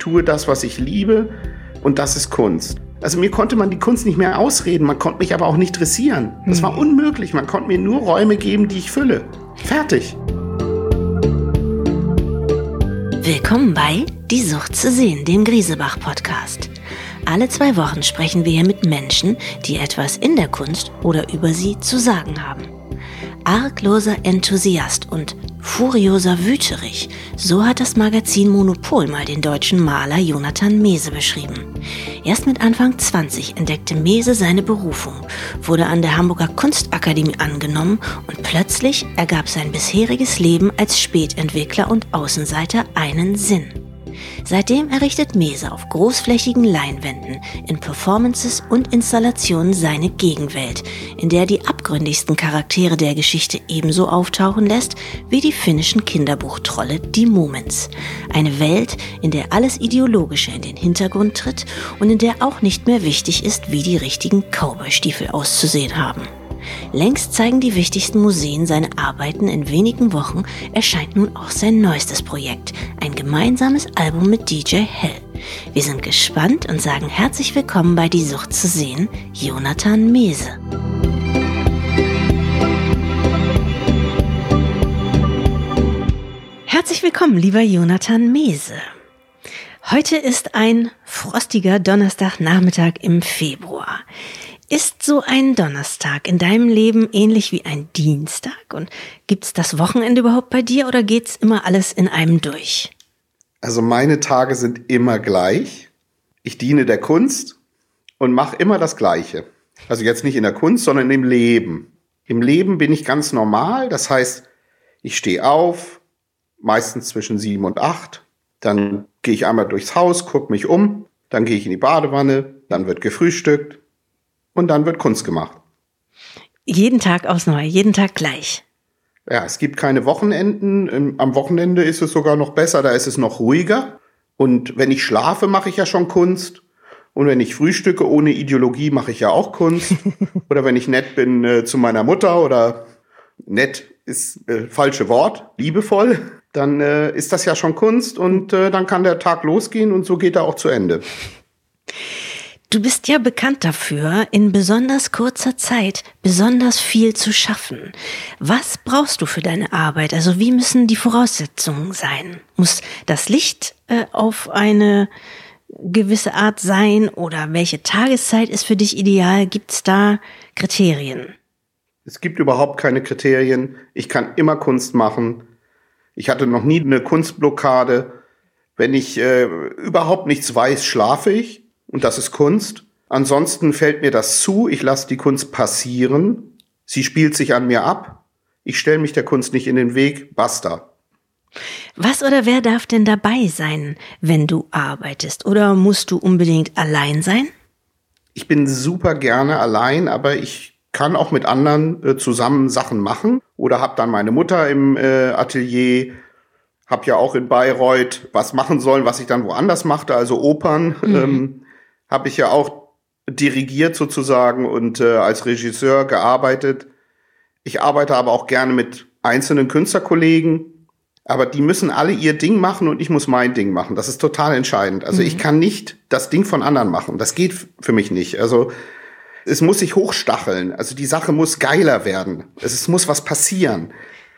tue das, was ich liebe und das ist Kunst. Also mir konnte man die Kunst nicht mehr ausreden, man konnte mich aber auch nicht dressieren. Das war unmöglich, man konnte mir nur Räume geben, die ich fülle. Fertig. Willkommen bei Die Sucht zu sehen, dem Griesebach-Podcast. Alle zwei Wochen sprechen wir hier mit Menschen, die etwas in der Kunst oder über sie zu sagen haben. Argloser Enthusiast und furioser Wüterich, so hat das Magazin Monopol mal den deutschen Maler Jonathan Mese beschrieben. Erst mit Anfang 20 entdeckte Mese seine Berufung, wurde an der Hamburger Kunstakademie angenommen und plötzlich ergab sein bisheriges Leben als Spätentwickler und Außenseiter einen Sinn. Seitdem errichtet Mese auf großflächigen Leinwänden in Performances und Installationen seine Gegenwelt, in der die abgründigsten Charaktere der Geschichte ebenso auftauchen lässt wie die finnischen Kinderbuchtrolle die Moments. Eine Welt, in der alles Ideologische in den Hintergrund tritt und in der auch nicht mehr wichtig ist, wie die richtigen Cowboystiefel auszusehen haben. Längst zeigen die wichtigsten Museen seine Arbeiten. In wenigen Wochen erscheint nun auch sein neuestes Projekt, ein gemeinsames Album mit DJ Hell. Wir sind gespannt und sagen herzlich willkommen bei Die Sucht zu sehen, Jonathan Mese. Herzlich willkommen, lieber Jonathan Mese. Heute ist ein frostiger Donnerstagnachmittag im Februar. Ist so ein Donnerstag in deinem Leben ähnlich wie ein Dienstag? Und gibt's das Wochenende überhaupt bei dir oder geht's immer alles in einem durch? Also meine Tage sind immer gleich. Ich diene der Kunst und mache immer das Gleiche. Also jetzt nicht in der Kunst, sondern im Leben. Im Leben bin ich ganz normal. Das heißt, ich stehe auf, meistens zwischen sieben und acht. Dann gehe ich einmal durchs Haus, gucke mich um. Dann gehe ich in die Badewanne. Dann wird gefrühstückt und dann wird Kunst gemacht. Jeden Tag aufs Neue, jeden Tag gleich. Ja, es gibt keine Wochenenden. Ähm, am Wochenende ist es sogar noch besser, da ist es noch ruhiger. Und wenn ich schlafe, mache ich ja schon Kunst. Und wenn ich frühstücke ohne Ideologie, mache ich ja auch Kunst. oder wenn ich nett bin äh, zu meiner Mutter oder nett ist äh, falsche Wort, liebevoll, dann äh, ist das ja schon Kunst und äh, dann kann der Tag losgehen und so geht er auch zu Ende. Du bist ja bekannt dafür, in besonders kurzer Zeit besonders viel zu schaffen. Was brauchst du für deine Arbeit? Also wie müssen die Voraussetzungen sein? Muss das Licht äh, auf eine gewisse Art sein oder welche Tageszeit ist für dich ideal? Gibt es da Kriterien? Es gibt überhaupt keine Kriterien. Ich kann immer Kunst machen. Ich hatte noch nie eine Kunstblockade. Wenn ich äh, überhaupt nichts weiß, schlafe ich und das ist Kunst. Ansonsten fällt mir das zu, ich lasse die Kunst passieren, sie spielt sich an mir ab, ich stelle mich der Kunst nicht in den Weg, basta. Was oder wer darf denn dabei sein, wenn du arbeitest? Oder musst du unbedingt allein sein? Ich bin super gerne allein, aber ich kann auch mit anderen äh, zusammen Sachen machen oder habe dann meine Mutter im äh, Atelier, habe ja auch in Bayreuth was machen sollen, was ich dann woanders machte, also Opern. Mhm. Ähm, habe ich ja auch dirigiert sozusagen und äh, als Regisseur gearbeitet. Ich arbeite aber auch gerne mit einzelnen Künstlerkollegen, aber die müssen alle ihr Ding machen und ich muss mein Ding machen. Das ist total entscheidend. Also mhm. ich kann nicht das Ding von anderen machen. Das geht für mich nicht. Also es muss sich hochstacheln. Also die Sache muss geiler werden. Es muss was passieren.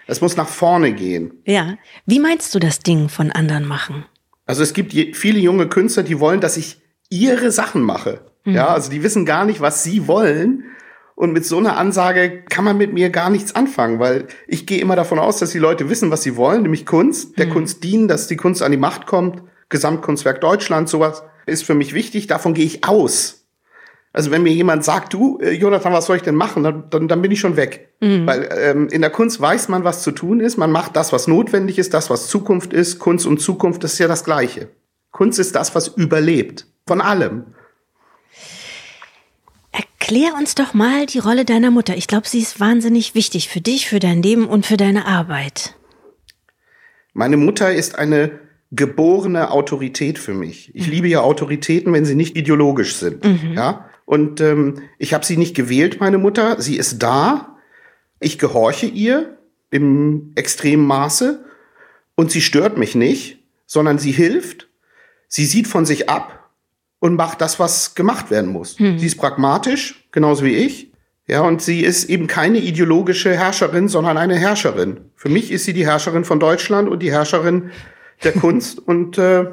Es muss nach vorne gehen. Ja. Wie meinst du das Ding von anderen machen? Also es gibt viele junge Künstler, die wollen, dass ich ihre Sachen mache. Mhm. Ja, also die wissen gar nicht, was sie wollen. Und mit so einer Ansage kann man mit mir gar nichts anfangen, weil ich gehe immer davon aus, dass die Leute wissen, was sie wollen, nämlich Kunst, der mhm. Kunst dienen, dass die Kunst an die Macht kommt. Gesamtkunstwerk Deutschland, sowas ist für mich wichtig. Davon gehe ich aus. Also wenn mir jemand sagt, du, äh, Jonathan, was soll ich denn machen, dann, dann, dann bin ich schon weg. Mhm. Weil ähm, in der Kunst weiß man, was zu tun ist. Man macht das, was notwendig ist, das, was Zukunft ist. Kunst und Zukunft, das ist ja das Gleiche. Kunst ist das, was überlebt. Von allem. Erklär uns doch mal die Rolle deiner Mutter. Ich glaube, sie ist wahnsinnig wichtig für dich, für dein Leben und für deine Arbeit. Meine Mutter ist eine geborene Autorität für mich. Ich mhm. liebe ja Autoritäten, wenn sie nicht ideologisch sind. Mhm. Ja? Und ähm, ich habe sie nicht gewählt, meine Mutter. Sie ist da. Ich gehorche ihr im extremen Maße. Und sie stört mich nicht, sondern sie hilft Sie sieht von sich ab und macht das, was gemacht werden muss. Hm. Sie ist pragmatisch, genauso wie ich. Ja, und sie ist eben keine ideologische Herrscherin, sondern eine Herrscherin. Für mich ist sie die Herrscherin von Deutschland und die Herrscherin der Kunst. Und äh,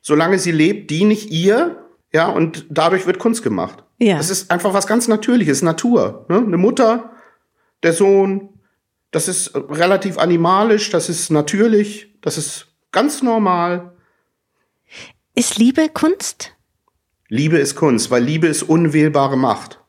solange sie lebt, diene ich ihr. Ja, und dadurch wird Kunst gemacht. Ja. Das ist einfach was ganz Natürliches, Natur. Ne? Eine Mutter, der Sohn, das ist relativ animalisch, das ist natürlich, das ist ganz normal. Ist Liebe Kunst? Liebe ist Kunst, weil Liebe ist unwählbare Macht.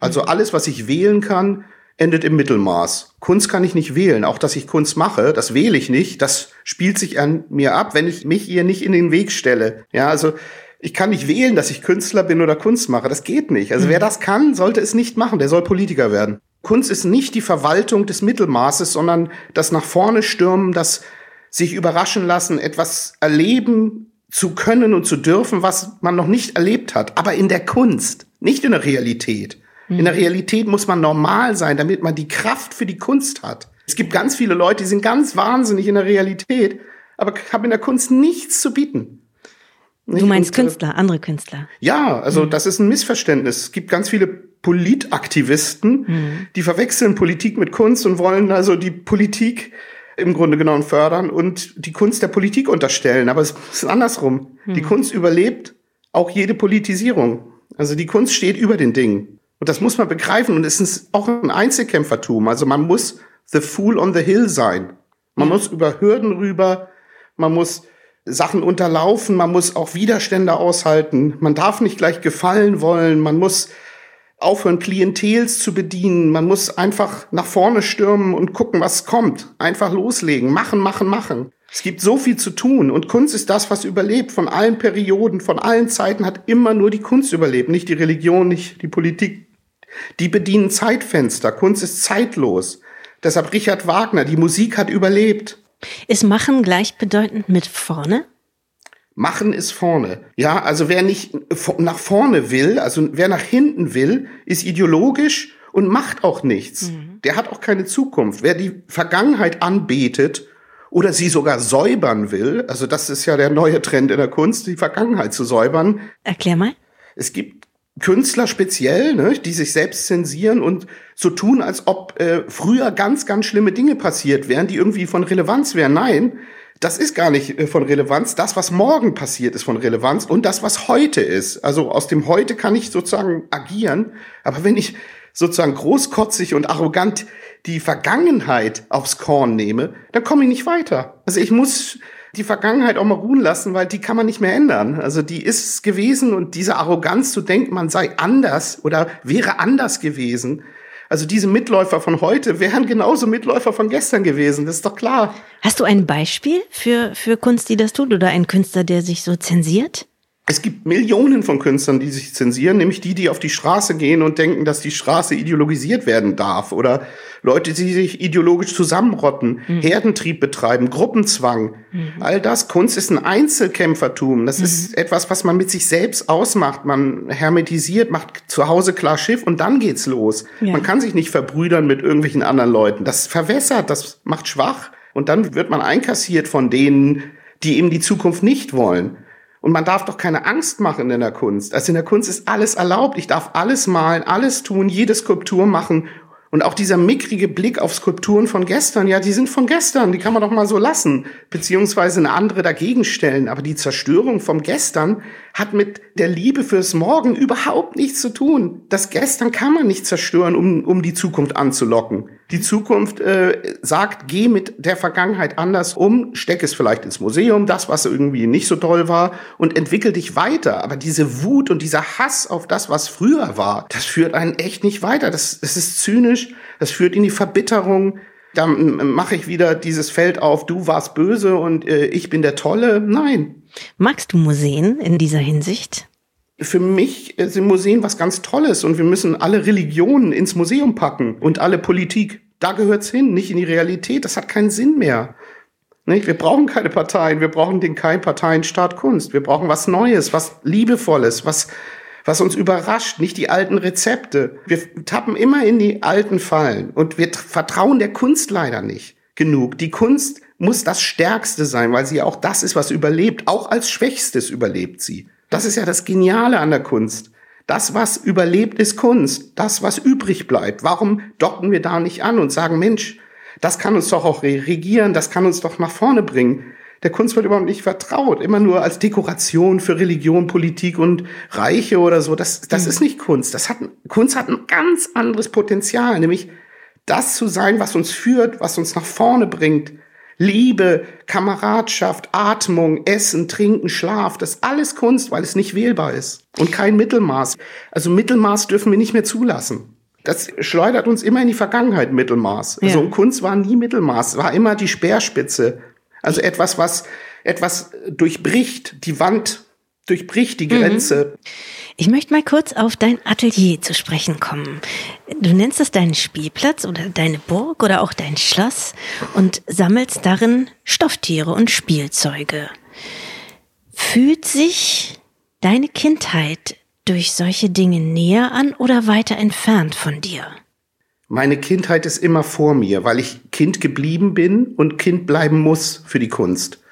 Also alles, was ich wählen kann, endet im Mittelmaß. Kunst kann ich nicht wählen. Auch dass ich Kunst mache, das wähle ich nicht. Das spielt sich an mir ab, wenn ich mich ihr nicht in den Weg stelle. Ja, also ich kann nicht wählen, dass ich Künstler bin oder Kunst mache. Das geht nicht. Also wer mhm. das kann, sollte es nicht machen. Der soll Politiker werden. Kunst ist nicht die Verwaltung des Mittelmaßes, sondern das nach vorne stürmen, das sich überraschen lassen, etwas erleben zu können und zu dürfen, was man noch nicht erlebt hat. Aber in der Kunst, nicht in der Realität. In der Realität muss man normal sein, damit man die Kraft für die Kunst hat. Es gibt ganz viele Leute, die sind ganz wahnsinnig in der Realität, aber haben in der Kunst nichts zu bieten. Nicht? Du meinst Und, äh, Künstler, andere Künstler. Ja, also mhm. das ist ein Missverständnis. Es gibt ganz viele Politaktivisten, mhm. die verwechseln Politik mit Kunst und wollen also die Politik im Grunde genommen fördern und die Kunst der Politik unterstellen. Aber es ist andersrum. Mhm. Die Kunst überlebt auch jede Politisierung. Also die Kunst steht über den Dingen. Und das muss man begreifen. Und es ist auch ein Einzelkämpfertum. Also man muss the fool on the hill sein. Man muss über Hürden rüber. Man muss Sachen unterlaufen. Man muss auch Widerstände aushalten. Man darf nicht gleich gefallen wollen. Man muss aufhören, Klientels zu bedienen. Man muss einfach nach vorne stürmen und gucken, was kommt. Einfach loslegen. Machen, machen, machen. Es gibt so viel zu tun und Kunst ist das, was überlebt. Von allen Perioden, von allen Zeiten hat immer nur die Kunst überlebt, nicht die Religion, nicht die Politik, die bedienen Zeitfenster. Kunst ist zeitlos. Deshalb Richard Wagner, die Musik hat überlebt. Ist Machen gleichbedeutend mit vorne? Machen ist vorne. Ja, also wer nicht nach vorne will, also wer nach hinten will, ist ideologisch und macht auch nichts. Mhm. Der hat auch keine Zukunft. Wer die Vergangenheit anbetet oder sie sogar säubern will, also das ist ja der neue Trend in der Kunst, die Vergangenheit zu säubern. Erklär mal. Es gibt Künstler speziell, ne, die sich selbst zensieren und so tun, als ob äh, früher ganz, ganz schlimme Dinge passiert wären, die irgendwie von Relevanz wären. Nein, das ist gar nicht äh, von Relevanz. Das, was morgen passiert, ist von Relevanz und das, was heute ist. Also aus dem Heute kann ich sozusagen agieren, aber wenn ich sozusagen großkotzig und arrogant die Vergangenheit aufs Korn nehme, dann komme ich nicht weiter. Also ich muss die Vergangenheit auch mal ruhen lassen, weil die kann man nicht mehr ändern. Also die ist gewesen und diese Arroganz zu denken, man sei anders oder wäre anders gewesen. Also diese Mitläufer von heute wären genauso Mitläufer von gestern gewesen, das ist doch klar. Hast du ein Beispiel für, für Kunst, die das tut oder ein Künstler, der sich so zensiert? Es gibt Millionen von Künstlern, die sich zensieren, nämlich die, die auf die Straße gehen und denken, dass die Straße ideologisiert werden darf. Oder Leute, die sich ideologisch zusammenrotten, mhm. Herdentrieb betreiben, Gruppenzwang. Mhm. All das. Kunst ist ein Einzelkämpfertum. Das mhm. ist etwas, was man mit sich selbst ausmacht. Man hermetisiert, macht zu Hause klar Schiff und dann geht's los. Ja. Man kann sich nicht verbrüdern mit irgendwelchen anderen Leuten. Das verwässert, das macht schwach. Und dann wird man einkassiert von denen, die eben die Zukunft nicht wollen. Und man darf doch keine Angst machen in der Kunst. Also in der Kunst ist alles erlaubt. Ich darf alles malen, alles tun, jede Skulptur machen und auch dieser mickrige Blick auf Skulpturen von gestern, ja, die sind von gestern, die kann man doch mal so lassen, beziehungsweise eine andere dagegen stellen. Aber die Zerstörung vom Gestern hat mit der Liebe fürs Morgen überhaupt nichts zu tun. Das Gestern kann man nicht zerstören, um, um die Zukunft anzulocken. Die Zukunft äh, sagt, geh mit der Vergangenheit anders um, steck es vielleicht ins Museum, das, was irgendwie nicht so toll war, und entwickel dich weiter. Aber diese Wut und dieser Hass auf das, was früher war, das führt einen echt nicht weiter. Das, das ist zynisch, das führt in die Verbitterung. Dann mache ich wieder dieses Feld auf, du warst böse und äh, ich bin der Tolle. Nein. Magst du Museen in dieser Hinsicht? für mich sind Museen was ganz Tolles und wir müssen alle Religionen ins Museum packen und alle Politik. Da gehört's hin, nicht in die Realität. Das hat keinen Sinn mehr. Nicht? Wir brauchen keine Parteien, wir brauchen den kein Parteienstaat Kunst. Wir brauchen was Neues, was Liebevolles, was, was uns überrascht, nicht die alten Rezepte. Wir tappen immer in die alten Fallen und wir vertrauen der Kunst leider nicht. genug. Die Kunst muss das Stärkste sein, weil sie auch das ist, was überlebt. Auch als Schwächstes überlebt sie. Das ist ja das Geniale an der Kunst. Das, was überlebt, ist Kunst. Das, was übrig bleibt. Warum docken wir da nicht an und sagen, Mensch, das kann uns doch auch regieren, das kann uns doch nach vorne bringen. Der Kunst wird überhaupt nicht vertraut, immer nur als Dekoration für Religion, Politik und Reiche oder so. Das, das mhm. ist nicht Kunst. Das hat, Kunst hat ein ganz anderes Potenzial, nämlich das zu sein, was uns führt, was uns nach vorne bringt. Liebe, Kameradschaft, Atmung, Essen, Trinken, Schlaf, das ist alles Kunst, weil es nicht wählbar ist und kein Mittelmaß. Also Mittelmaß dürfen wir nicht mehr zulassen. Das schleudert uns immer in die Vergangenheit, Mittelmaß. Ja. Also Kunst war nie Mittelmaß, war immer die Speerspitze. Also etwas, was etwas durchbricht, die Wand durchbricht, die mhm. Grenze. Mhm. Ich möchte mal kurz auf dein Atelier zu sprechen kommen. Du nennst es deinen Spielplatz oder deine Burg oder auch dein Schloss und sammelst darin Stofftiere und Spielzeuge. Fühlt sich deine Kindheit durch solche Dinge näher an oder weiter entfernt von dir? Meine Kindheit ist immer vor mir, weil ich Kind geblieben bin und Kind bleiben muss für die Kunst.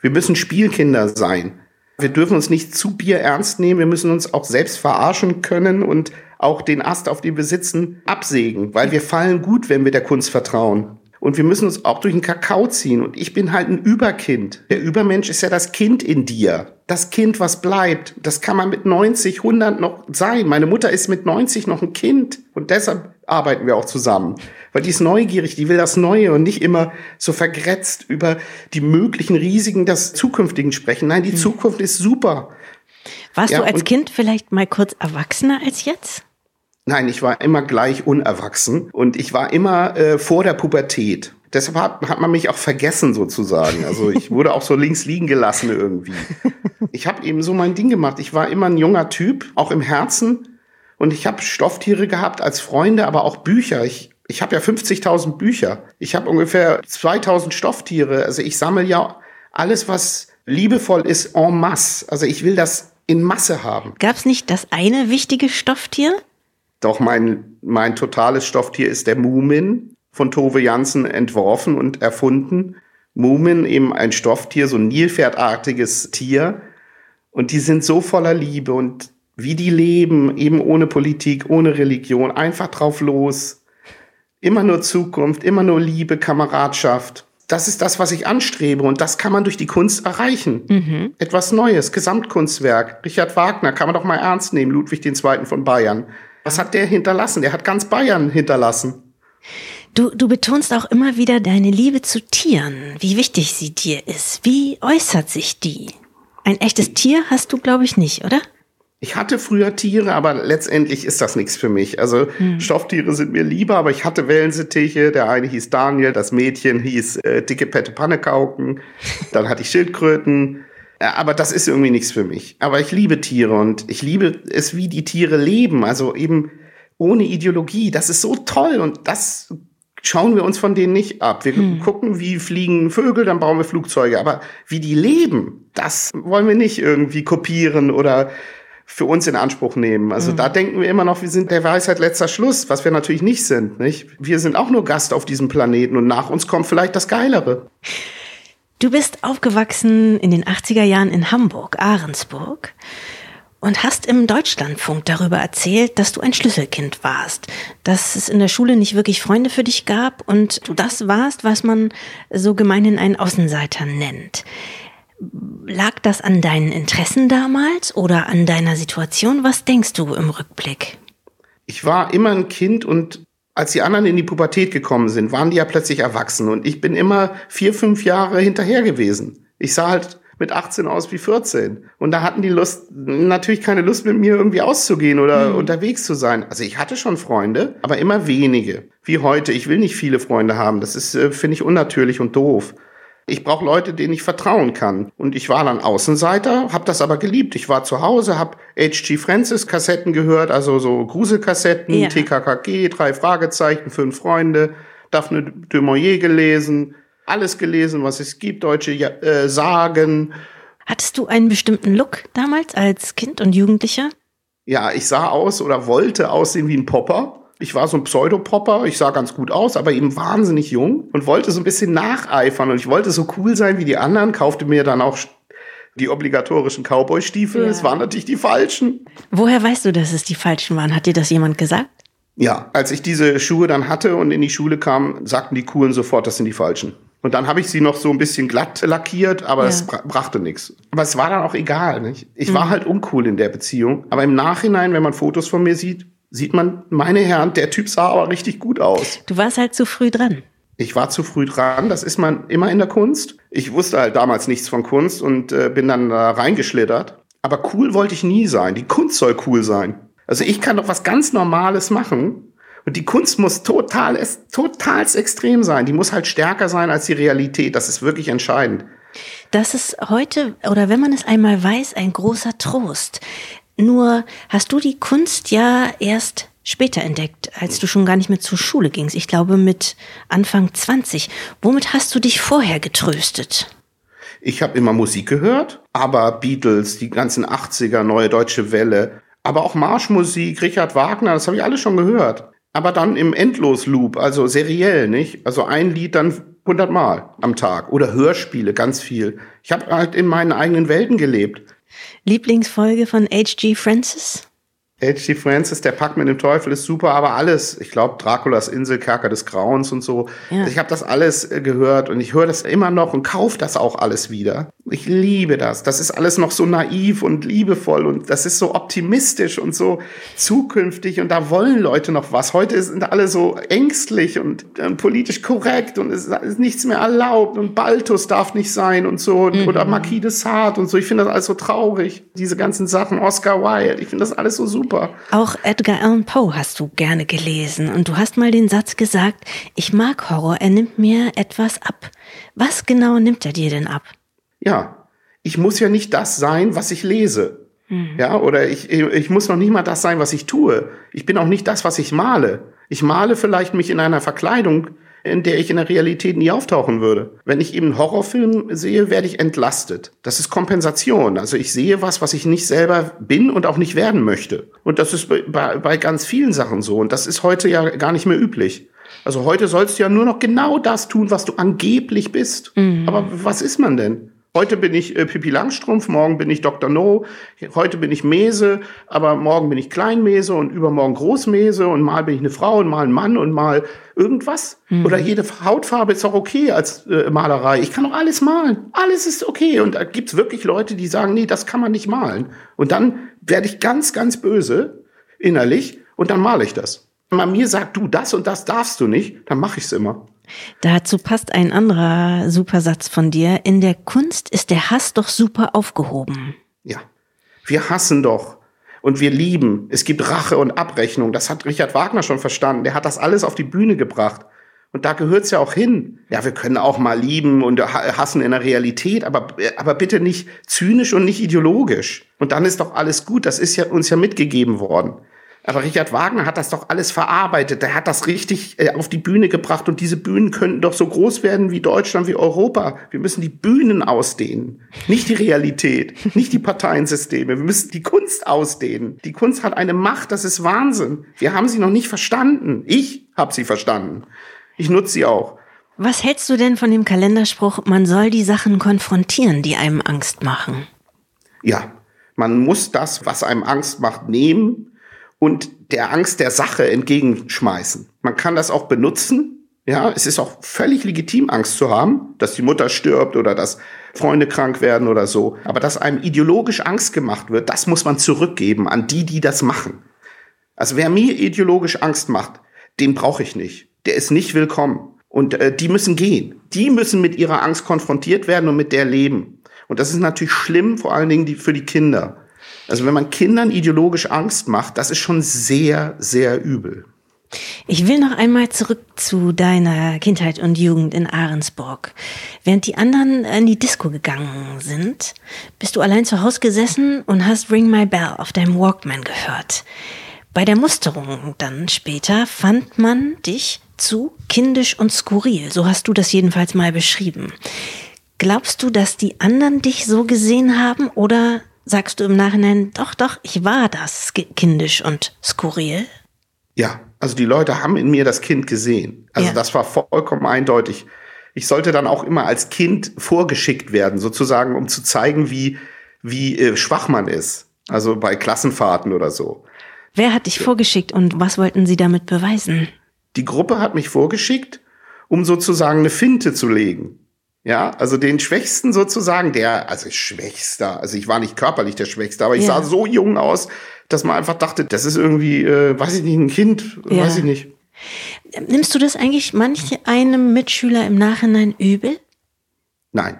Wir müssen Spielkinder sein. Wir dürfen uns nicht zu Bier ernst nehmen. Wir müssen uns auch selbst verarschen können und auch den Ast, auf dem wir sitzen, absägen, weil wir fallen gut, wenn wir der Kunst vertrauen. Und wir müssen uns auch durch den Kakao ziehen. Und ich bin halt ein Überkind. Der Übermensch ist ja das Kind in dir. Das Kind, was bleibt. Das kann man mit 90, 100 noch sein. Meine Mutter ist mit 90 noch ein Kind. Und deshalb arbeiten wir auch zusammen. Weil die ist neugierig, die will das Neue und nicht immer so vergrätzt über die möglichen Risiken des Zukünftigen sprechen. Nein, die mhm. Zukunft ist super. Warst ja, du als Kind vielleicht mal kurz erwachsener als jetzt? Nein, ich war immer gleich unerwachsen und ich war immer äh, vor der Pubertät. Deshalb hat, hat man mich auch vergessen sozusagen. Also ich wurde auch so links liegen gelassen irgendwie. Ich habe eben so mein Ding gemacht. Ich war immer ein junger Typ, auch im Herzen. Und ich habe Stofftiere gehabt als Freunde, aber auch Bücher. Ich, ich habe ja 50.000 Bücher. Ich habe ungefähr 2.000 Stofftiere. Also ich sammle ja alles, was liebevoll ist, en masse. Also ich will das in Masse haben. Gab es nicht das eine wichtige Stofftier? Doch mein, mein totales Stofftier ist der Mumin, von Tove Jansen entworfen und erfunden. Mumin, eben ein Stofftier, so ein Nilpferdartiges Tier. Und die sind so voller Liebe und wie die leben, eben ohne Politik, ohne Religion, einfach drauf los. Immer nur Zukunft, immer nur Liebe, Kameradschaft. Das ist das, was ich anstrebe und das kann man durch die Kunst erreichen. Mhm. Etwas Neues, Gesamtkunstwerk. Richard Wagner kann man doch mal ernst nehmen, Ludwig II. von Bayern. Was hat der hinterlassen? Der hat ganz Bayern hinterlassen. Du, du betonst auch immer wieder deine Liebe zu Tieren, wie wichtig sie dir ist. Wie äußert sich die? Ein echtes Tier hast du, glaube ich, nicht, oder? Ich hatte früher Tiere, aber letztendlich ist das nichts für mich. Also hm. Stofftiere sind mir lieber, aber ich hatte Wellensittiche. Der eine hieß Daniel, das Mädchen hieß äh, dicke Pette Pannekauken. Dann hatte ich Schildkröten. Aber das ist irgendwie nichts für mich. Aber ich liebe Tiere und ich liebe es, wie die Tiere leben. Also eben ohne Ideologie. Das ist so toll und das schauen wir uns von denen nicht ab. Wir hm. gucken, wie fliegen Vögel, dann bauen wir Flugzeuge. Aber wie die leben, das wollen wir nicht irgendwie kopieren oder für uns in Anspruch nehmen. Also mhm. da denken wir immer noch, wir sind der Weisheit letzter Schluss, was wir natürlich nicht sind. Nicht? Wir sind auch nur Gast auf diesem Planeten und nach uns kommt vielleicht das Geilere. Du bist aufgewachsen in den 80er Jahren in Hamburg, Ahrensburg und hast im Deutschlandfunk darüber erzählt, dass du ein Schlüsselkind warst, dass es in der Schule nicht wirklich Freunde für dich gab und du das warst, was man so gemeinhin einen Außenseiter nennt. Lag das an deinen Interessen damals oder an deiner Situation? Was denkst du im Rückblick? Ich war immer ein Kind und als die anderen in die Pubertät gekommen sind, waren die ja plötzlich erwachsen und ich bin immer vier, fünf Jahre hinterher gewesen. Ich sah halt mit 18 aus wie 14. Und da hatten die Lust, natürlich keine Lust mit mir irgendwie auszugehen oder mhm. unterwegs zu sein. Also ich hatte schon Freunde, aber immer wenige. Wie heute. Ich will nicht viele Freunde haben. Das ist, äh, finde ich, unnatürlich und doof. Ich brauche Leute, denen ich vertrauen kann. Und ich war dann Außenseiter, habe das aber geliebt. Ich war zu Hause, habe H.G. Francis Kassetten gehört, also so Gruselkassetten, ja. TKKG, drei Fragezeichen, fünf Freunde, Daphne de Maurier gelesen, alles gelesen, was es gibt, deutsche äh, Sagen. Hattest du einen bestimmten Look damals als Kind und Jugendlicher? Ja, ich sah aus oder wollte aussehen wie ein Popper. Ich war so ein Pseudopopper, ich sah ganz gut aus, aber eben wahnsinnig jung und wollte so ein bisschen nacheifern und ich wollte so cool sein wie die anderen, kaufte mir dann auch die obligatorischen Cowboy-Stiefel. Es waren natürlich die falschen. Woher weißt du, dass es die falschen waren? Hat dir das jemand gesagt? Ja, als ich diese Schuhe dann hatte und in die Schule kam, sagten die Coolen sofort, das sind die falschen. Und dann habe ich sie noch so ein bisschen glatt lackiert, aber ja. es bra brachte nichts. Aber es war dann auch egal. Nicht? Ich mhm. war halt uncool in der Beziehung. Aber im Nachhinein, wenn man Fotos von mir sieht, sieht man, meine Herren, der Typ sah aber richtig gut aus. Du warst halt zu früh dran. Ich war zu früh dran, das ist man immer in der Kunst. Ich wusste halt damals nichts von Kunst und äh, bin dann da reingeschlittert. Aber cool wollte ich nie sein. Die Kunst soll cool sein. Also ich kann doch was ganz Normales machen. Und die Kunst muss total, total extrem sein. Die muss halt stärker sein als die Realität. Das ist wirklich entscheidend. Das ist heute, oder wenn man es einmal weiß, ein großer Trost. Nur hast du die Kunst ja erst später entdeckt, als du schon gar nicht mehr zur Schule gingst. Ich glaube mit Anfang 20. Womit hast du dich vorher getröstet? Ich habe immer Musik gehört, aber Beatles, die ganzen 80er, Neue Deutsche Welle, aber auch Marschmusik, Richard Wagner, das habe ich alles schon gehört. Aber dann im Endlosloop, also seriell, nicht? Also ein Lied dann 100 Mal am Tag oder Hörspiele, ganz viel. Ich habe halt in meinen eigenen Welten gelebt. Lieblingsfolge von H.G. Francis? H.G. Francis, der Pakt mit dem Teufel ist super, aber alles, ich glaube, Draculas Insel, Kerker des Grauens und so. Ja. Ich habe das alles äh, gehört und ich höre das immer noch und kaufe das auch alles wieder. Ich liebe das. Das ist alles noch so naiv und liebevoll und das ist so optimistisch und so zukünftig und da wollen Leute noch was. Heute sind alle so ängstlich und äh, politisch korrekt und es ist nichts mehr erlaubt und Baltus darf nicht sein und so mhm. oder Marquis de Sade und so. Ich finde das alles so traurig. Diese ganzen Sachen, Oscar Wilde, ich finde das alles so super super. Auch Edgar Allan Poe hast du gerne gelesen und du hast mal den Satz gesagt, ich mag Horror, er nimmt mir etwas ab. Was genau nimmt er dir denn ab? Ja, ich muss ja nicht das sein, was ich lese. Mhm. Ja, oder ich, ich muss noch nicht mal das sein, was ich tue. Ich bin auch nicht das, was ich male. Ich male vielleicht mich in einer Verkleidung, in der ich in der Realität nie auftauchen würde. Wenn ich eben einen Horrorfilm sehe, werde ich entlastet. Das ist Kompensation. Also ich sehe was, was ich nicht selber bin und auch nicht werden möchte. Und das ist bei, bei ganz vielen Sachen so. Und das ist heute ja gar nicht mehr üblich. Also heute sollst du ja nur noch genau das tun, was du angeblich bist. Mhm. Aber was ist man denn? Heute bin ich äh, Pippi Langstrumpf, morgen bin ich Dr. No, heute bin ich Mese, aber morgen bin ich Kleinmese und übermorgen Großmese und mal bin ich eine Frau und mal ein Mann und mal irgendwas. Mhm. Oder jede Hautfarbe ist auch okay als äh, Malerei. Ich kann auch alles malen. Alles ist okay. Und da gibt's wirklich Leute, die sagen, nee, das kann man nicht malen. Und dann werde ich ganz, ganz böse innerlich und dann male ich das. Wenn man mir sagt, du, das und das darfst du nicht, dann mache ich's immer. Dazu passt ein anderer Supersatz von dir. In der Kunst ist der Hass doch super aufgehoben. Ja, wir hassen doch und wir lieben. Es gibt Rache und Abrechnung. Das hat Richard Wagner schon verstanden. Der hat das alles auf die Bühne gebracht. Und da gehört's ja auch hin. Ja, wir können auch mal lieben und hassen in der Realität, aber, aber bitte nicht zynisch und nicht ideologisch. Und dann ist doch alles gut. Das ist ja uns ja mitgegeben worden. Aber Richard Wagner hat das doch alles verarbeitet. Der hat das richtig äh, auf die Bühne gebracht und diese Bühnen könnten doch so groß werden wie Deutschland, wie Europa. Wir müssen die Bühnen ausdehnen, nicht die Realität, nicht die Parteiensysteme. Wir müssen die Kunst ausdehnen. Die Kunst hat eine Macht, das ist Wahnsinn. Wir haben sie noch nicht verstanden. Ich habe sie verstanden. Ich nutze sie auch. Was hältst du denn von dem Kalenderspruch, man soll die Sachen konfrontieren, die einem Angst machen? Ja, man muss das, was einem Angst macht, nehmen und der Angst der Sache entgegenschmeißen. Man kann das auch benutzen. Ja, es ist auch völlig legitim, Angst zu haben, dass die Mutter stirbt oder dass Freunde krank werden oder so. Aber dass einem ideologisch Angst gemacht wird, das muss man zurückgeben an die, die das machen. Also wer mir ideologisch Angst macht, den brauche ich nicht. Der ist nicht willkommen. Und äh, die müssen gehen. Die müssen mit ihrer Angst konfrontiert werden und mit der leben. Und das ist natürlich schlimm, vor allen Dingen die, für die Kinder. Also wenn man Kindern ideologisch Angst macht, das ist schon sehr, sehr übel. Ich will noch einmal zurück zu deiner Kindheit und Jugend in Ahrensburg. Während die anderen in die Disco gegangen sind, bist du allein zu Hause gesessen und hast Ring My Bell auf deinem Walkman gehört. Bei der Musterung dann später fand man dich zu kindisch und skurril. So hast du das jedenfalls mal beschrieben. Glaubst du, dass die anderen dich so gesehen haben oder sagst du im Nachhinein, doch, doch, ich war das kindisch und skurril? Ja, Also die Leute haben in mir das Kind gesehen. Also Ja. das war vollkommen eindeutig. Ich sollte dann auch immer als Kind vorgeschickt werden, sozusagen, um zu zeigen, wie, wie äh, schwach man ist. Also bei Klassenfahrten oder so. Wer hat dich vorgeschickt und was wollten sie damit beweisen? Die Gruppe hat mich vorgeschickt, um sozusagen eine Finte zu legen. Ja, also den Schwächsten sozusagen, der, also Schwächster, also ich war nicht körperlich der Schwächste, aber ich Ja. sah so jung aus, dass man einfach dachte, das ist irgendwie, äh, weiß ich nicht, ein Kind, Ja. weiß ich nicht. Nimmst du das eigentlich manch einem Mitschüler im Nachhinein übel? Nein,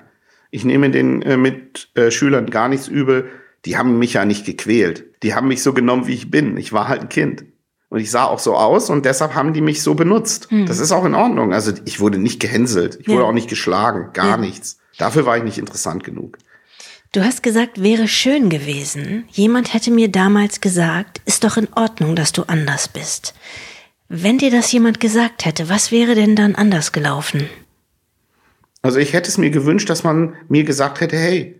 ich nehme den äh, Mitschülern gar nichts übel. Die haben mich ja nicht gequält. Die haben mich so genommen, wie ich bin. Ich war halt ein Kind. Und ich sah auch so aus und deshalb haben die mich so benutzt. Das ist auch in Ordnung. Also ich wurde nicht gehänselt. Ich wurde Ja. auch nicht geschlagen. Gar Ja. nichts. Dafür war ich nicht interessant genug. Du hast gesagt, wäre schön gewesen. Jemand hätte mir damals gesagt, ist doch in Ordnung, dass du anders bist. Wenn dir das jemand gesagt hätte, was wäre denn dann anders gelaufen? Also ich hätte es mir gewünscht, dass man mir gesagt hätte, hey,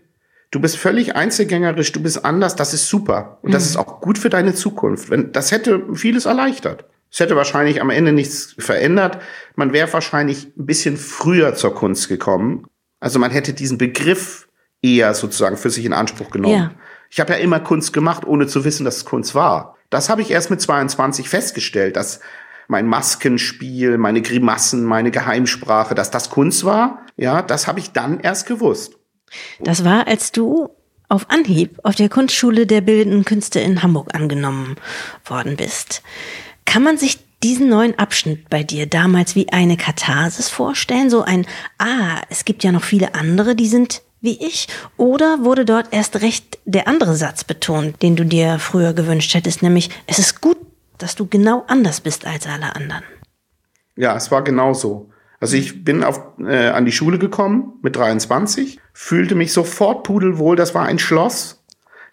du bist völlig einzelgängerisch, du bist anders, das ist super. Und das ist auch gut für deine Zukunft. Wenn, das hätte vieles erleichtert. Es hätte wahrscheinlich am Ende nichts verändert. Man wäre wahrscheinlich ein bisschen früher zur Kunst gekommen. Also man hätte diesen Begriff eher sozusagen für sich in Anspruch genommen. Ja. Ich habe ja immer Kunst gemacht, ohne zu wissen, dass es Kunst war. Das habe ich erst mit 22 festgestellt, dass mein Maskenspiel, meine Grimassen, meine Geheimsprache, dass das Kunst war. Ja, das habe ich dann erst gewusst. Das war, als du auf Anhieb auf der Kunstschule der Bildenden Künste in Hamburg angenommen worden bist. Kann man sich diesen neuen Abschnitt bei dir damals wie eine Katharsis vorstellen? So ein, ah, es gibt ja noch viele andere, die sind wie ich? Oder wurde dort erst recht der andere Satz betont, den du dir früher gewünscht hättest, nämlich, es ist gut, dass du genau anders bist als alle anderen? Ja, es war genau so. Also ich bin auf, äh, an die Schule gekommen mit 23, fühlte mich sofort pudelwohl. Das war ein Schloss,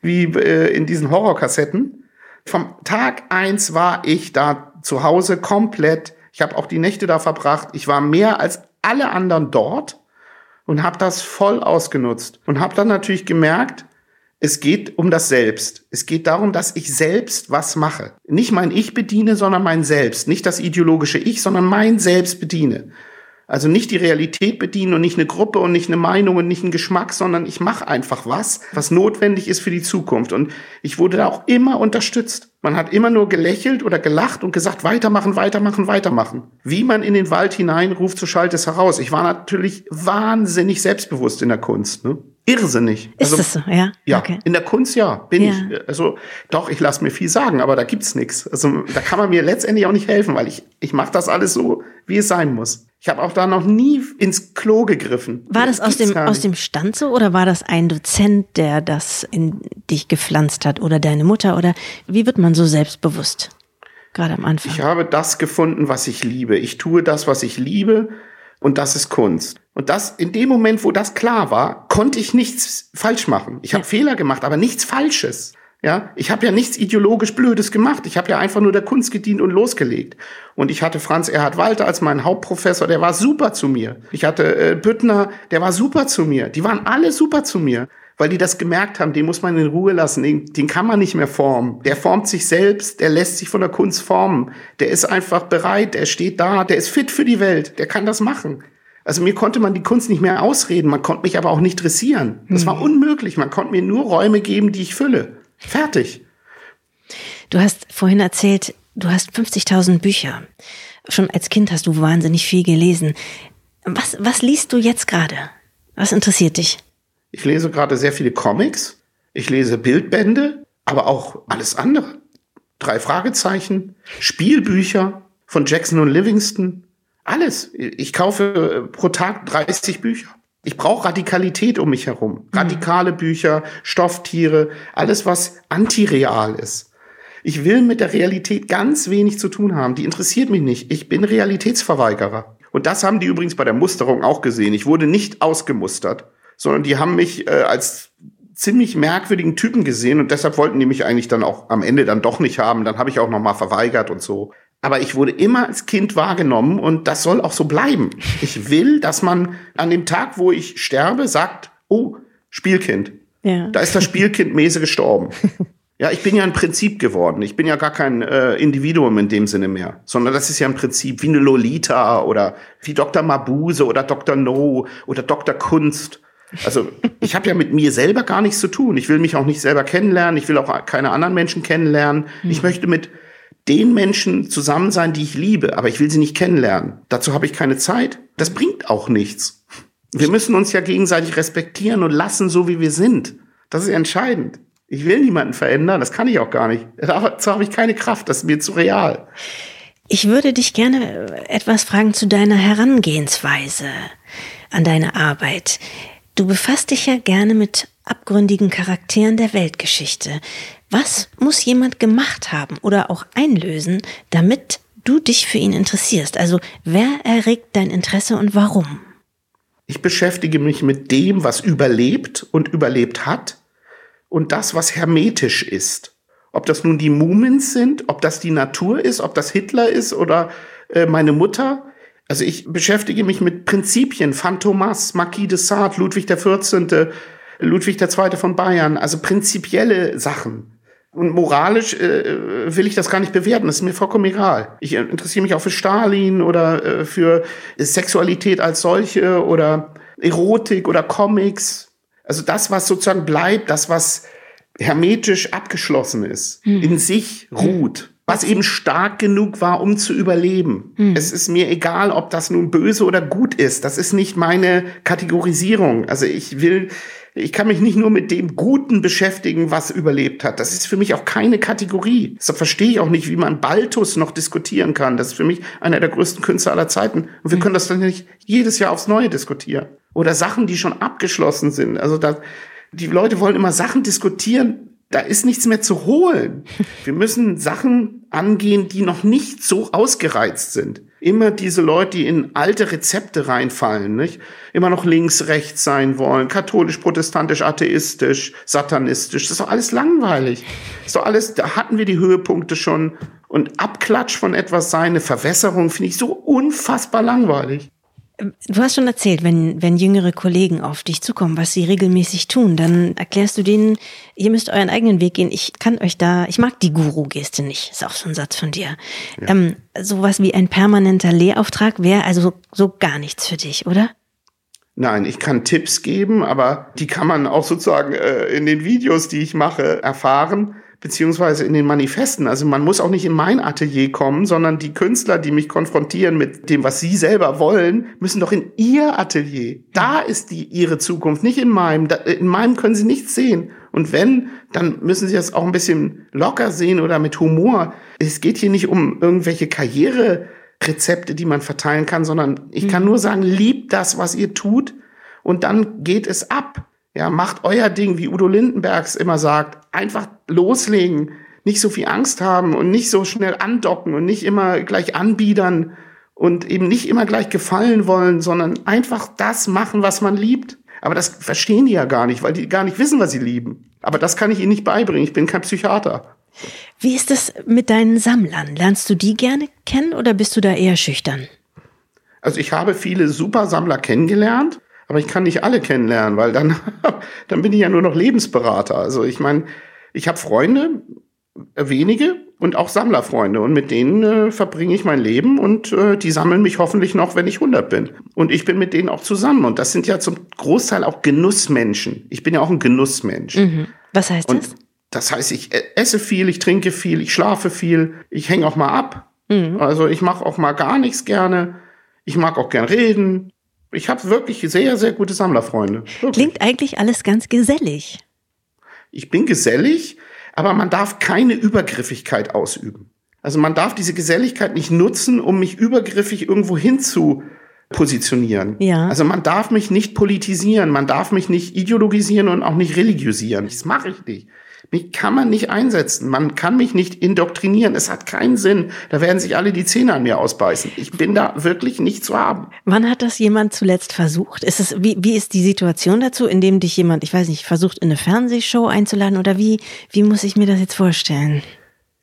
wie äh, in diesen Horrorkassetten. Vom Tag eins war ich da zu Hause komplett. Ich habe auch die Nächte da verbracht. Ich war mehr als alle anderen dort und habe das voll ausgenutzt und habe dann natürlich gemerkt, es geht um das Selbst. Es geht darum, dass ich selbst was mache. Nicht mein Ich bediene, sondern mein Selbst. Nicht das ideologische Ich, sondern mein Selbst bediene. Also nicht die Realität bedienen und nicht eine Gruppe und nicht eine Meinung und nicht einen Geschmack, sondern ich mache einfach was, was notwendig ist für die Zukunft. Und ich wurde da auch immer unterstützt. Man hat immer nur gelächelt oder gelacht und gesagt, weitermachen, weitermachen, weitermachen. Wie man in den Wald hineinruft, so schallt es heraus. Ich war natürlich wahnsinnig selbstbewusst in der Kunst. Ne? Irrsinnig. Ist das so, ja? Ja, Okay. in der Kunst ja, bin Ja. ich. Also doch, ich lasse mir viel sagen, aber da gibt's nichts. Also da kann man mir letztendlich auch nicht helfen, weil ich ich mache das alles so, wie es sein muss. Ich habe auch da noch nie ins Klo gegriffen. War das aus gibt's dem, aus dem Stand so oder war das ein Dozent, der das in dich gepflanzt hat oder deine Mutter oder wie wird man so selbstbewusst? Gerade am Anfang. Ich habe das gefunden, was ich liebe. Ich tue das, was ich liebe und das ist Kunst. Und das in dem Moment, wo das klar war, konnte ich nichts falsch machen. Ich habe Fehler gemacht, aber nichts Falsches. Ja, ich habe ja nichts ideologisch Blödes gemacht. Ich habe ja einfach nur der Kunst gedient und losgelegt. Und ich hatte Franz Erhard Walter als meinen Hauptprofessor, der war super zu mir. Ich hatte äh, Büttner, der war super zu mir. Die waren alle super zu mir, weil die das gemerkt haben, den muss man in Ruhe lassen, den, den kann man nicht mehr formen. Der formt sich selbst, der lässt sich von der Kunst formen. Der ist einfach bereit, der steht da, der ist fit für die Welt, der kann das machen. Also mir konnte man die Kunst nicht mehr ausreden, man konnte mich aber auch nicht dressieren. Das war unmöglich, man konnte mir nur Räume geben, die ich fülle. Fertig. Du hast vorhin erzählt, du hast 50.000 Bücher. Schon als Kind hast du wahnsinnig viel gelesen. Was, was liest du jetzt gerade? Was interessiert dich? Ich lese gerade sehr viele Comics, ich lese Bildbände, aber auch alles andere. Drei Fragezeichen, Spielbücher von Jackson und Livingston, alles. Ich kaufe äh, pro Tag 30 Bücher. Ich brauche Radikalität um mich herum. Radikale Bücher, Stofftiere, alles, was antireal ist. Ich will mit der Realität ganz wenig zu tun haben. Die interessiert mich nicht. Ich bin Realitätsverweigerer. Und das haben die übrigens bei der Musterung auch gesehen. Ich wurde nicht ausgemustert, sondern die haben mich äh, als ziemlich merkwürdigen Typen gesehen und deshalb wollten die mich eigentlich dann auch am Ende dann doch nicht haben. Dann habe ich auch noch mal verweigert und so. Aber ich wurde immer als Kind wahrgenommen und das soll auch so bleiben. Ich will, dass man an dem Tag, wo ich sterbe, sagt, oh, Spielkind. Ja. Da ist das Spielkind Mese gestorben. Ja, ich bin ja ein Prinzip geworden. Ich bin ja gar kein äh, Individuum in dem Sinne mehr, sondern das ist ja ein Prinzip wie eine Lolita oder wie Dr. Mabuse oder Dr. No oder Dr. Kunst. Also ich habe ja mit mir selber gar nichts zu tun. Ich will mich auch nicht selber kennenlernen. Ich will auch keine anderen Menschen kennenlernen. Mhm. Ich möchte mit den Menschen zusammen sein, die ich liebe, aber ich will sie nicht kennenlernen. Dazu habe ich keine Zeit. Das bringt auch nichts. Wir müssen uns ja gegenseitig respektieren und lassen, so wie wir sind. Das ist entscheidend. Ich will niemanden verändern, das kann ich auch gar nicht. Dazu habe ich keine Kraft, das ist mir zu real. Ich würde dich gerne etwas fragen zu deiner Herangehensweise an deine Arbeit. Du befasst dich ja gerne mit abgründigen Charakteren der Weltgeschichte. Was muss jemand gemacht haben oder auch einlösen, damit du dich für ihn interessierst? Also wer erregt dein Interesse und warum? Ich beschäftige mich mit dem, was überlebt und überlebt hat und das, was hermetisch ist. Ob das nun die Mumins sind, ob das die Natur ist, ob das Hitler ist oder äh, meine Mutter. Also ich beschäftige mich mit Prinzipien. Phantomas, Marquis de Sade, Ludwig XIV., Ludwig II. von Bayern. Also prinzipielle Sachen. Und moralisch äh, will ich das gar nicht bewerten, das ist mir vollkommen egal. Ich interessiere mich auch für Stalin oder äh, für Sexualität als solche oder Erotik oder Comics. Also das, was sozusagen bleibt, das, was hermetisch abgeschlossen ist, mhm. in sich ruht, was eben stark genug war, um zu überleben. Mhm. Es ist mir egal, ob das nun böse oder gut ist. Das ist nicht meine Kategorisierung. Also ich will, ich kann mich nicht nur mit dem Guten beschäftigen, was überlebt hat. Das ist für mich auch keine Kategorie. So verstehe ich auch nicht, wie man Baltus noch diskutieren kann. Das ist für mich einer der größten Künstler aller Zeiten. Und wir mhm. können das dann nicht jedes Jahr aufs Neue diskutieren oder Sachen, die schon abgeschlossen sind. Also da, die Leute wollen immer Sachen diskutieren, da ist nichts mehr zu holen. Wir müssen Sachen angehen, die noch nicht so ausgereizt sind. Immer diese Leute, die in alte Rezepte reinfallen, nicht? Immer noch links, rechts sein wollen, katholisch, protestantisch, atheistisch, satanistisch. Das ist doch alles langweilig. Das ist doch alles, da hatten wir die Höhepunkte schon. Und Abklatsch von etwas sein, eine Verwässerung, finde ich so unfassbar langweilig. Du hast schon erzählt, wenn, wenn jüngere Kollegen auf dich zukommen, was sie regelmäßig tun, dann erklärst du denen, ihr müsst euren eigenen Weg gehen. Ich kann euch da, ich mag die Guru-Geste nicht, ist auch so ein Satz von dir. Ja. Ähm, sowas wie ein permanenter Lehrauftrag wäre also so, so gar nichts für dich, oder? Nein, ich kann Tipps geben, aber die kann man auch sozusagen äh, in den Videos, die ich mache, erfahren beziehungsweise in den Manifesten. Also man muss auch nicht in mein Atelier kommen, sondern die Künstler, die mich konfrontieren mit dem, was sie selber wollen, müssen doch in ihr Atelier. Da ist die ihre Zukunft, nicht in meinem. in meinem können sie nichts sehen. Und wenn, dann müssen sie das auch ein bisschen locker sehen oder mit Humor. Es geht hier nicht um irgendwelche Karriererezepte, die man verteilen kann, sondern ich kann mhm. nur sagen, liebt das, was ihr tut, und dann geht es ab. Ja, macht euer Ding, wie Udo Lindenbergs immer sagt. Einfach loslegen, nicht so viel Angst haben und nicht so schnell andocken und nicht immer gleich anbiedern und eben nicht immer gleich gefallen wollen, sondern einfach das machen, was man liebt. Aber das verstehen die ja gar nicht, weil die gar nicht wissen, was sie lieben. Aber das kann ich ihnen nicht beibringen. Ich bin kein Psychiater. Wie ist es mit deinen Sammlern? Lernst du die gerne kennen oder bist du da eher schüchtern? Also ich habe viele super Sammler kennengelernt aber ich kann nicht alle kennenlernen, weil dann, dann bin ich ja nur noch Lebensberater. Also ich meine, ich habe Freunde, äh, wenige und auch Sammlerfreunde und mit denen äh, verbringe ich mein Leben und äh, die sammeln mich hoffentlich noch, wenn ich 100 bin. Und ich bin mit denen auch zusammen und das sind ja zum Großteil auch Genussmenschen. Ich bin ja auch ein Genussmensch. Mhm. Was heißt und das? Das heißt, ich äh, esse viel, ich trinke viel, ich schlafe viel, ich hänge auch mal ab. Mhm. Also ich mache auch mal gar nichts gerne. Ich mag auch gern reden. Ich habe wirklich sehr, sehr gute Sammlerfreunde. Wirklich. Klingt eigentlich alles ganz gesellig. Ich bin gesellig, aber man darf keine Übergriffigkeit ausüben. Also man darf diese Geselligkeit nicht nutzen, um mich übergriffig irgendwo hin zu positionieren. Ja. Also man darf mich nicht politisieren, man darf mich nicht ideologisieren und auch nicht religiösieren. Das mache ich nicht. Mich kann man nicht einsetzen. Man kann mich nicht indoktrinieren. Es hat keinen Sinn. Da werden sich alle die Zähne an mir ausbeißen. Ich bin da wirklich nicht zu haben. Wann hat das jemand zuletzt versucht? Ist es, wie, wie ist die Situation dazu, in dem dich jemand, ich weiß nicht, versucht, in eine Fernsehshow einzuladen oder wie, wie muss ich mir das jetzt vorstellen?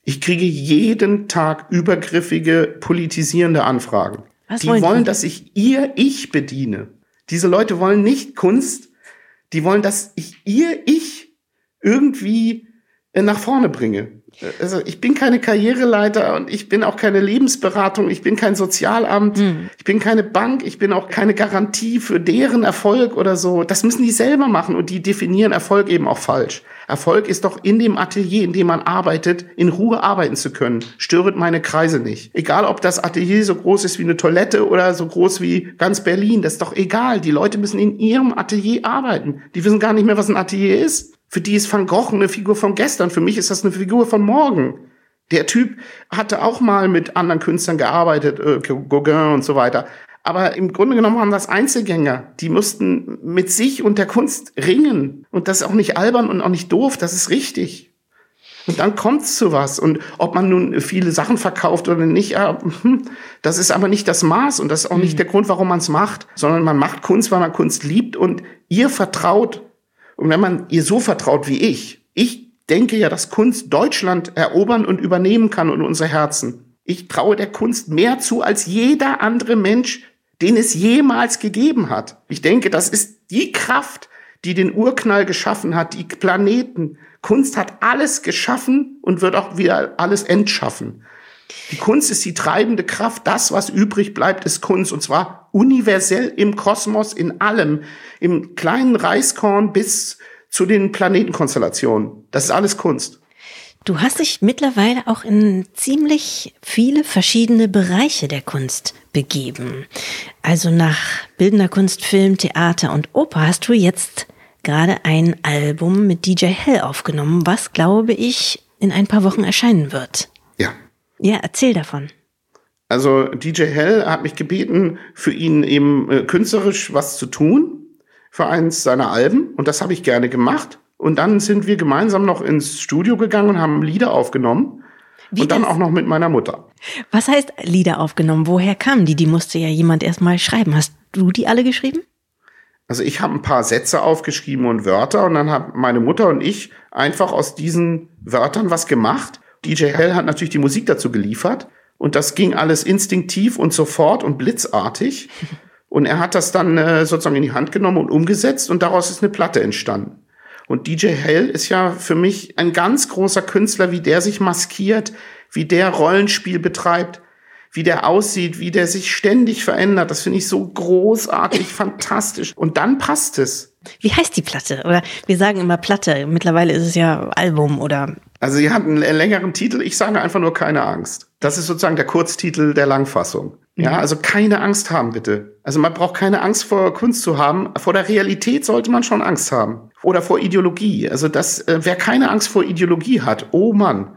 Ich kriege jeden Tag übergriffige, politisierende Anfragen. Was die wollen, wollen dass ich ihr Ich bediene. Diese Leute wollen nicht Kunst, die wollen, dass ich ihr Ich irgendwie äh, nach vorne bringe. Also ich bin keine Karriereleiter und ich bin auch keine Lebensberatung, ich bin kein Sozialamt, hm. ich bin keine Bank, ich bin auch keine Garantie für deren Erfolg oder so. Das müssen die selber machen und die definieren Erfolg eben auch falsch. Erfolg ist doch in dem Atelier, in dem man arbeitet, in Ruhe arbeiten zu können. Störet meine Kreise nicht. Egal, ob das Atelier so groß ist wie eine Toilette oder so groß wie ganz Berlin, das ist doch egal. Die Leute müssen in ihrem Atelier arbeiten. Die wissen gar nicht mehr, was ein Atelier ist. Für die ist Van Gogh eine Figur von gestern. Für mich ist das eine Figur von morgen. Der Typ hatte auch mal mit anderen Künstlern gearbeitet, äh, Gauguin und so weiter. Aber im Grunde genommen waren das Einzelgänger. Die mussten mit sich und der Kunst ringen. Und das ist auch nicht albern und auch nicht doof. Das ist richtig. Und dann kommt's zu was. Und ob man nun viele Sachen verkauft oder nicht, hm, das ist aber nicht das Maß und das ist auch nicht mhm. der Grund, warum man es macht, sondern man macht Kunst, weil man Kunst liebt und ihr vertraut. Und wenn man ihr so vertraut wie ich, ich denke ja, dass Kunst Deutschland erobern und übernehmen kann und unsere Herzen. Ich traue der Kunst mehr zu als jeder andere Mensch, den es jemals gegeben hat. Ich denke, das ist die Kraft, die den Urknall geschaffen hat, die Planeten. Kunst hat alles geschaffen und wird auch wieder alles entschaffen. Die Kunst ist die treibende Kraft. Das, was übrig bleibt, ist Kunst. Und zwar universell im Kosmos, in allem. Im kleinen Reiskorn bis zu den Planetenkonstellationen. Das ist alles Kunst. Du hast dich mittlerweile auch in ziemlich viele verschiedene Bereiche der Kunst begeben. Also nach bildender Kunst, Film, Theater und Oper hast du jetzt gerade ein Album mit DJ Hell aufgenommen, was, glaube ich, in ein paar Wochen erscheinen wird. Ja. Ja, erzähl davon. Also DJ Hell hat mich gebeten, für ihn eben äh, künstlerisch was zu tun für eins seiner Alben und das habe ich gerne gemacht. Und dann sind wir gemeinsam noch ins Studio gegangen und haben Lieder aufgenommen. Wie und dann auch noch mit meiner Mutter. Was heißt Lieder aufgenommen? Woher kamen die? Die musste ja jemand erstmal schreiben. Hast du die alle geschrieben? Also ich habe ein paar Sätze aufgeschrieben und Wörter und dann haben meine Mutter und ich einfach aus diesen Wörtern was gemacht. DJ Hell hat natürlich die Musik dazu geliefert und das ging alles instinktiv und sofort und blitzartig. Und er hat das dann äh, sozusagen in die Hand genommen und umgesetzt und daraus ist eine Platte entstanden. Und DJ Hell ist ja für mich ein ganz großer Künstler, wie der sich maskiert, wie der Rollenspiel betreibt, wie der aussieht, wie der sich ständig verändert. Das finde ich so großartig, fantastisch. Und dann passt es. Wie heißt die Platte? Oder wir sagen immer Platte. Mittlerweile ist es ja Album oder. Also sie hat einen längeren Titel. Ich sage einfach nur keine Angst. Das ist sozusagen der Kurztitel der Langfassung. Ja, mhm. also keine Angst haben, bitte. Also man braucht keine Angst vor Kunst zu haben. Vor der Realität sollte man schon Angst haben. Oder vor Ideologie. Also das, äh, wer keine Angst vor Ideologie hat, oh Mann,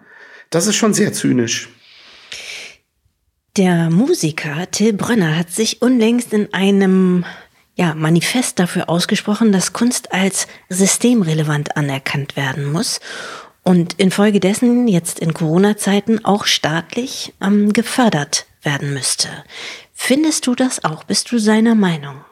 das ist schon sehr zynisch. Der Musiker Till Brönner hat sich unlängst in einem ja, Manifest dafür ausgesprochen, dass Kunst als systemrelevant anerkannt werden muss und infolgedessen jetzt in Corona-Zeiten auch staatlich ähm, gefördert werden müsste. Findest du das auch? Bist du seiner Meinung?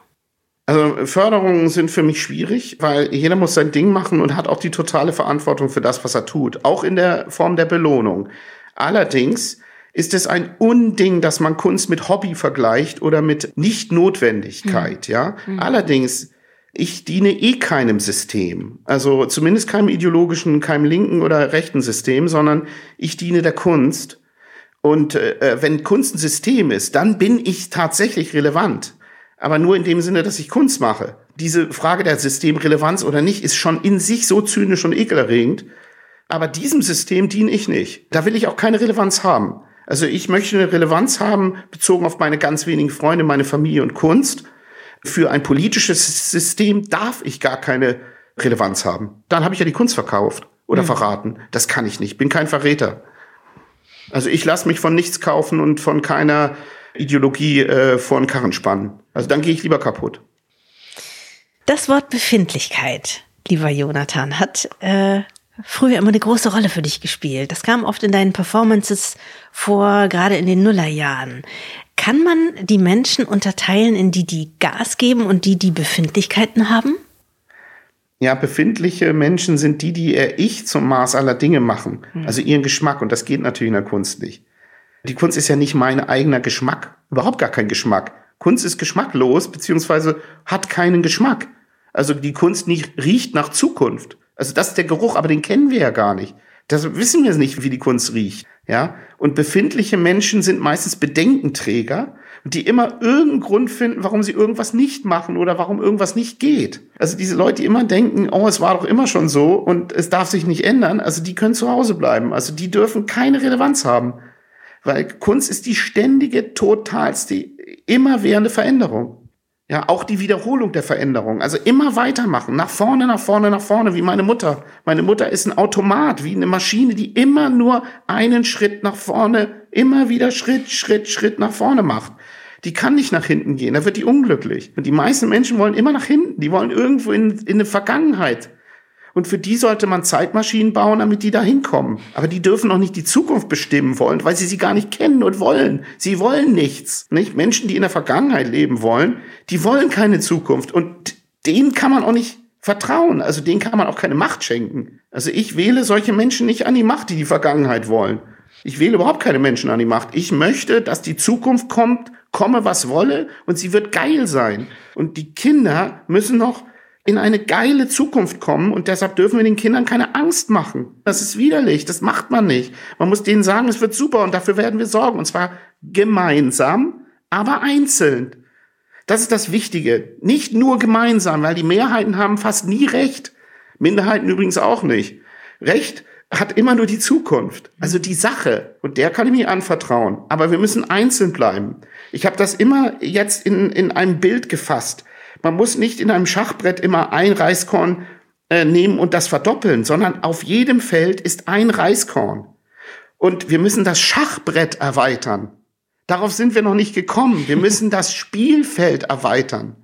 Also Förderungen sind für mich schwierig, weil jeder muss sein Ding machen und hat auch die totale Verantwortung für das, was er tut, auch in der Form der Belohnung. Allerdings ist es ein Unding, dass man Kunst mit Hobby vergleicht oder mit Nicht-Notwendigkeit, mhm. ja. Mhm. Allerdings ich diene eh keinem System, also zumindest keinem ideologischen, keinem linken oder rechten System, sondern ich diene der Kunst und äh, wenn Kunst ein System ist, dann bin ich tatsächlich relevant. Aber nur in dem Sinne, dass ich Kunst mache. Diese Frage der Systemrelevanz oder nicht ist schon in sich so zynisch und ekelerregend. Aber diesem System diene ich nicht. Da will ich auch keine Relevanz haben. Also ich möchte eine Relevanz haben, bezogen auf meine ganz wenigen Freunde, meine Familie und Kunst. Für ein politisches System darf ich gar keine Relevanz haben. Dann habe ich ja die Kunst verkauft oder mhm. verraten. Das kann ich nicht. Bin kein Verräter. Also ich lasse mich von nichts kaufen und von keiner Ideologie äh, vor den Karren spannen. Also dann gehe ich lieber kaputt. Das Wort Befindlichkeit, lieber Jonathan, hat äh, früher immer eine große Rolle für dich gespielt. Das kam oft in deinen Performances vor, gerade in den Nullerjahren. Kann man die Menschen unterteilen in die, die Gas geben und die, die Befindlichkeiten haben? Ja, befindliche Menschen sind die, die ihr Ich zum Maß aller Dinge machen. Mhm. Also ihren Geschmack. Und das geht natürlich in der Kunst nicht. Die Kunst ist ja nicht mein eigener Geschmack. Überhaupt gar kein Geschmack. Kunst ist geschmacklos, beziehungsweise hat keinen Geschmack. Also die Kunst nicht riecht nach Zukunft. Also das ist der Geruch, aber den kennen wir ja gar nicht. Das wissen wir nicht, wie die Kunst riecht. Ja, und befindliche Menschen sind meistens Bedenkenträger, die immer irgendeinen Grund finden, warum sie irgendwas nicht machen oder warum irgendwas nicht geht. Also diese Leute, die immer denken, oh, es war doch immer schon so und es darf sich nicht ändern, also die können zu Hause bleiben. Also die dürfen keine Relevanz haben. Weil Kunst ist die ständige, totalste, immerwährende Veränderung. Ja, auch die Wiederholung der Veränderung. Also immer weitermachen. Nach vorne, nach vorne, nach vorne, wie meine Mutter. Meine Mutter ist ein Automat, wie eine Maschine, die immer nur einen Schritt nach vorne, immer wieder Schritt, Schritt, Schritt nach vorne macht. Die kann nicht nach hinten gehen, da wird die unglücklich. Und die meisten Menschen wollen immer nach hinten. Die wollen irgendwo in, in eine Vergangenheit. Und für die sollte man Zeitmaschinen bauen, damit die da hinkommen. Aber die dürfen auch nicht die Zukunft bestimmen wollen, weil sie sie gar nicht kennen und wollen. Sie wollen nichts. Nicht? Menschen, die in der Vergangenheit leben wollen, die wollen keine Zukunft. Und denen kann man auch nicht vertrauen. Also denen kann man auch keine Macht schenken. Also ich wähle solche Menschen nicht an die Macht, die die Vergangenheit wollen. Ich wähle überhaupt keine Menschen an die Macht. Ich möchte, dass die Zukunft kommt, komme was wolle, und sie wird geil sein. Und die Kinder müssen noch in eine geile Zukunft kommen und deshalb dürfen wir den Kindern keine Angst machen. Das ist widerlich, das macht man nicht. Man muss denen sagen, es wird super und dafür werden wir sorgen und zwar gemeinsam, aber einzeln. Das ist das Wichtige. Nicht nur gemeinsam, weil die Mehrheiten haben fast nie recht. Minderheiten übrigens auch nicht. Recht hat immer nur die Zukunft, also die Sache. Und der kann ich mir anvertrauen. Aber wir müssen einzeln bleiben. Ich habe das immer jetzt in, in einem Bild gefasst. Man muss nicht in einem Schachbrett immer ein Reiskorn äh, nehmen und das verdoppeln, sondern auf jedem Feld ist ein Reiskorn. Und wir müssen das Schachbrett erweitern. Darauf sind wir noch nicht gekommen. Wir müssen das Spielfeld erweitern.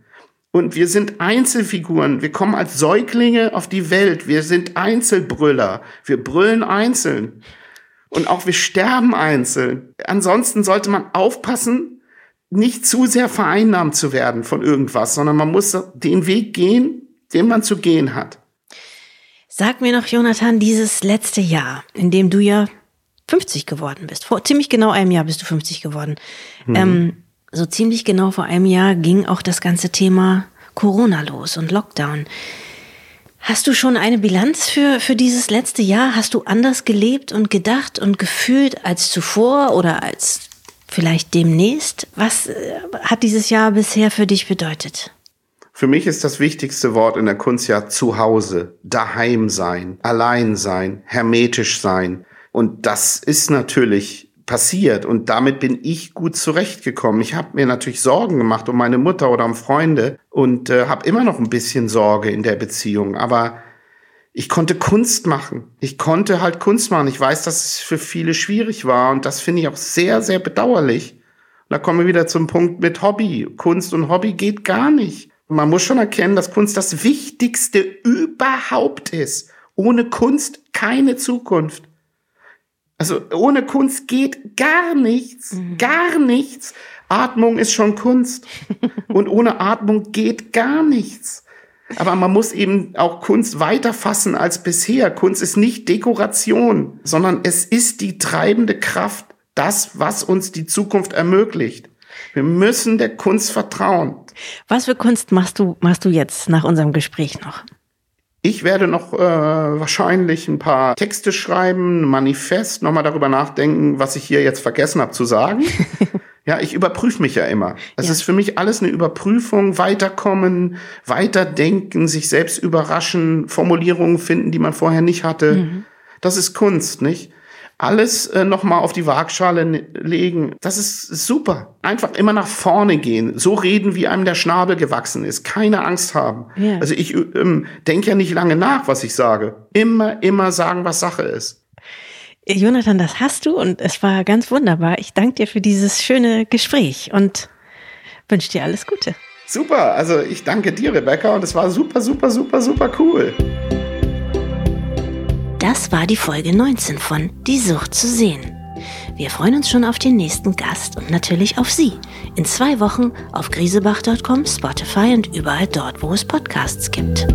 Und wir sind Einzelfiguren. Wir kommen als Säuglinge auf die Welt. Wir sind Einzelbrüller. Wir brüllen einzeln. Und auch wir sterben einzeln. Ansonsten sollte man aufpassen, nicht zu sehr vereinnahmt zu werden von irgendwas, sondern man muss den Weg gehen, den man zu gehen hat. Sag mir noch, Jonathan, dieses letzte Jahr, in dem du ja 50 geworden bist, vor ziemlich genau einem Jahr bist du 50 geworden. Mhm. Ähm, so ziemlich genau vor einem Jahr ging auch das ganze Thema Corona los und Lockdown. Hast du schon eine Bilanz für, für dieses letzte Jahr? Hast du anders gelebt und gedacht und gefühlt als zuvor oder als vielleicht demnächst. Was äh, hat dieses Jahr bisher für dich bedeutet? Für mich ist das wichtigste Wort in der Kunst ja Zuhause, daheim sein, allein sein, hermetisch sein. Und das ist natürlich passiert und damit bin ich gut zurechtgekommen. Ich habe mir natürlich Sorgen gemacht um meine Mutter oder um Freunde und äh, habe immer noch ein bisschen Sorge in der Beziehung, aber ich konnte Kunst machen. Ich konnte halt Kunst machen. Ich weiß, dass es für viele schwierig war und das finde ich auch sehr, sehr bedauerlich. Und da kommen wir wieder zum Punkt mit Hobby. Kunst und Hobby geht gar nicht. Und man muss schon erkennen, dass Kunst das Wichtigste überhaupt ist. Ohne Kunst keine Zukunft. Also ohne Kunst geht gar nichts, mhm. gar nichts. Atmung ist schon Kunst. Und ohne Atmung geht gar nichts. Aber man muss eben auch Kunst weiter fassen als bisher. Kunst ist nicht Dekoration, sondern es ist die treibende Kraft, das, was uns die Zukunft ermöglicht. Wir müssen der Kunst vertrauen. Was für Kunst machst du, machst du jetzt nach unserem Gespräch noch? Ich werde noch äh, wahrscheinlich ein paar Texte schreiben, ein Manifest, nochmal darüber nachdenken, was ich hier jetzt vergessen habe zu sagen. Ja, ich überprüfe mich ja immer. Es ja. ist für mich alles eine Überprüfung, weiterkommen, weiterdenken, sich selbst überraschen, Formulierungen finden, die man vorher nicht hatte. Mhm. Das ist Kunst, nicht? Alles äh, nochmal auf die Waagschale legen, das ist super. Einfach immer nach vorne gehen, so reden, wie einem der Schnabel gewachsen ist. Keine Angst haben. Ja. Also ich ähm, denke ja nicht lange nach, was ich sage. Immer, immer sagen, was Sache ist. Jonathan, das hast du und es war ganz wunderbar. Ich danke dir für dieses schöne Gespräch und wünsche dir alles Gute. Super, also ich danke dir, Rebecca, und es war super, super, super, super cool. Das war die Folge 19 von Die Sucht zu sehen. Wir freuen uns schon auf den nächsten Gast und natürlich auf Sie. In zwei Wochen auf griesebach.com, Spotify und überall dort, wo es Podcasts gibt.